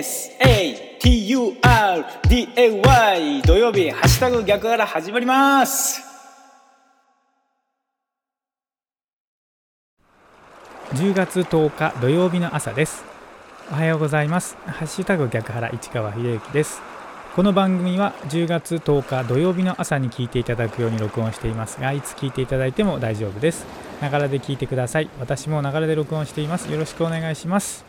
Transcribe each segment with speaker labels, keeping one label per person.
Speaker 1: SATURDAY 土曜日ハッシュタグ逆から始まります。
Speaker 2: 10月10日土曜日の朝です。おはようございます。ハッシュタグ逆原市川秀幸です。この番組は10月10日土曜日の朝に聞いていただくように録音していますがいつ聞いていただいても大丈夫です。ながらで聞いてください。私もながらで録音しています。よろしくお願いします。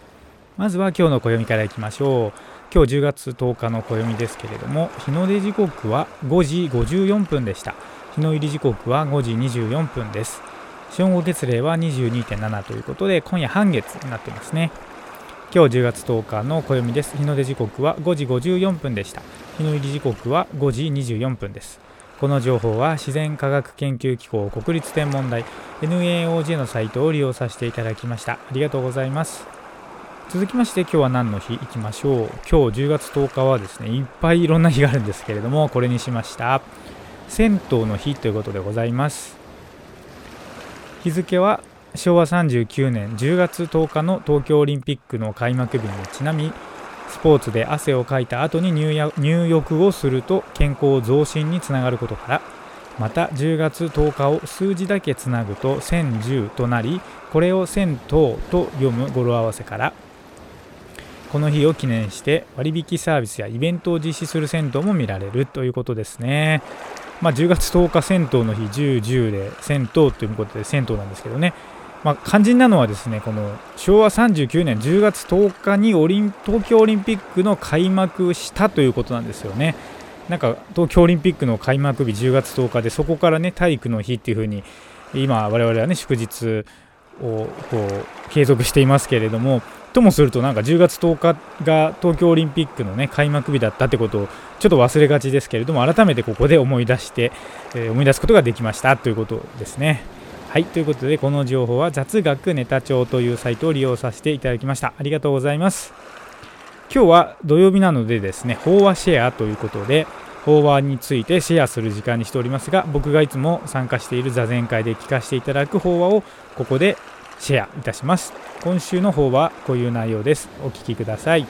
Speaker 2: まずは今日の暦からいきましょう。今日10月10日の暦ですけれども日の出時刻は5時54分でした。日の入り時刻は5時24分です。正午月齢は22.7ということで今夜半月になってますね。今日10月10日の暦です。日の出時刻は5時54分でした。日の入り時刻は5時24分です。この情報は自然科学研究機構国立天文台 NAOJ のサイトを利用させていただきました。ありがとうございます。続きまして今日は何の日？いきましょう。今日10月10日はですねいっぱいいろんな日があるんですけれどもこれにしました。銭湯の日ということでございます。日付は昭和39年10月10日の東京オリンピックの開幕日にちなみスポーツで汗をかいた後に入浴をすると健康増進につながることからまた10月10日を数字だけつなぐと1010となりこれを銭湯と読む語呂合わせからこの日を記念して割引サービスやイベントを実施する銭湯も見られるということですね。まあ、10月10日銭湯の日10、10で銭湯ということで銭湯なんですけどね、まあ、肝心なのはですねこの昭和39年10月10日にオリン東京オリンピックの開幕したということなんですよね。なんか東京オリンピックの開幕日10月10日でそこからね体育の日っていう風に今我々はね祝日をこう継続していますけれどもともするとなんか10月10日が東京オリンピックのね開幕日だったってことをちょっと忘れがちですけれども改めてここで思い出して、えー、思い出すことができましたということですね。はいということでこの情報は雑学ネタ帳というサイトを利用させていただきましたありがとうございます今日は土曜日なのでですね飽和シェアということで飽和についてシェアする時間にしておりますが僕がいつも参加している座禅会で聞かせていただく飽和をここでシェアいたします。今週の方はこういう内容です。お聞きください。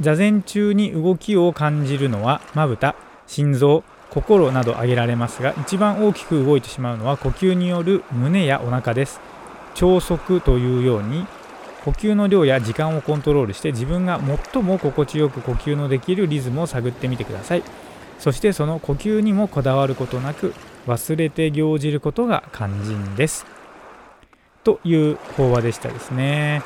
Speaker 2: 座禅中に動きを感じるのはまぶた心臓心など挙げられますが一番大きく動いてしまうのは呼吸による胸やお腹です。超速というように呼吸の量や時間をコントロールして自分が最も心地よく呼吸のできるリズムを探ってみてください。そしてその呼吸にもこだわることなく忘れて行じることが肝心です。という法話でしたですね。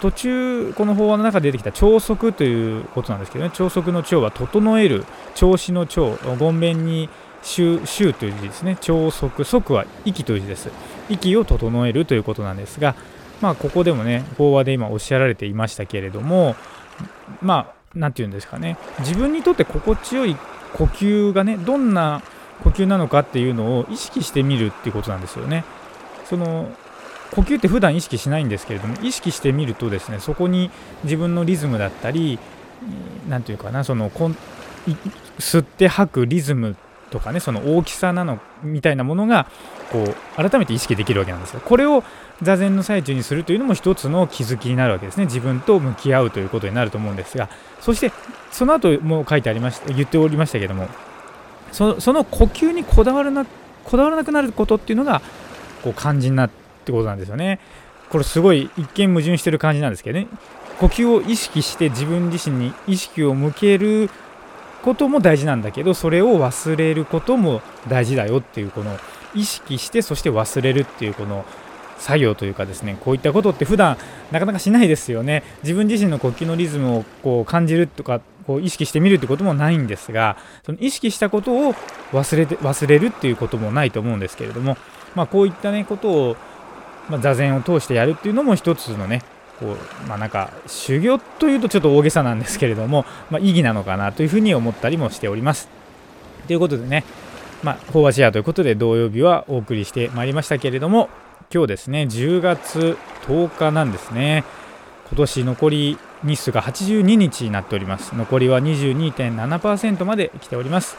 Speaker 2: 途中、この法話の中で出てきた超速ということなんですけどね、超速の超は整える、調子の超、ごんべんに週週という字ですね、超速、速は息という字です。息を整えるということなんですが、まあ、ここでもね、法話で今おっしゃられていましたけれども、まあ、なんていうんですかね、自分にとって心地よい呼吸がね、どんな呼吸なのかっていうのを意識してみるっていうことなんですよね。その呼吸って普段意識しないんですけれども意識してみるとですねそこに自分のリズムだったり何て言うかなその吸って吐くリズムとかねその大きさなのみたいなものがこう改めて意識できるわけなんですよ。これを座禅の最中にするというのも一つの気づきになるわけですね。自分と向き合うということになると思うんですがそしてその後も書いてありました言っておりましたけどもそその呼吸にこだわらなこだわらなくなることっていうのがこう肝心なってことなんですよね。これすごい一見矛盾してる感じなんですけどね。呼吸を意識して自分自身に意識を向けることも大事なんだけどそれを忘れることも大事だよっていうこの意識してそして忘れるっていうこの作業というかですね。こういったことって普段なかなかしないですよね。自分自身の呼吸のリズムをこう感じるとかこう意識してみるってこともないんですがその意識したことを忘れて忘れるっていうこともないと思うんですけれども、まあ、こういったねことを、まあ、座禅を通してやるっていうのも一つのねこうまあ、なんか修行というとちょっと大げさなんですけれども、まあ、意義なのかなというふうに思ったりもしております。ということでね、まあ、飽和シェアということで土曜日はお送りしてまいりましたけれども今日ですね10月10日なんですね今年残り日数が82日になっております。残りは22.7%まで来ております。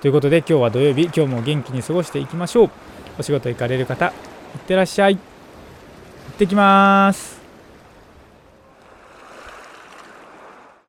Speaker 2: ということで今日は土曜日今日も元気に過ごしていきましょう。お仕事行かれる方いってらっしゃい。行ってきます。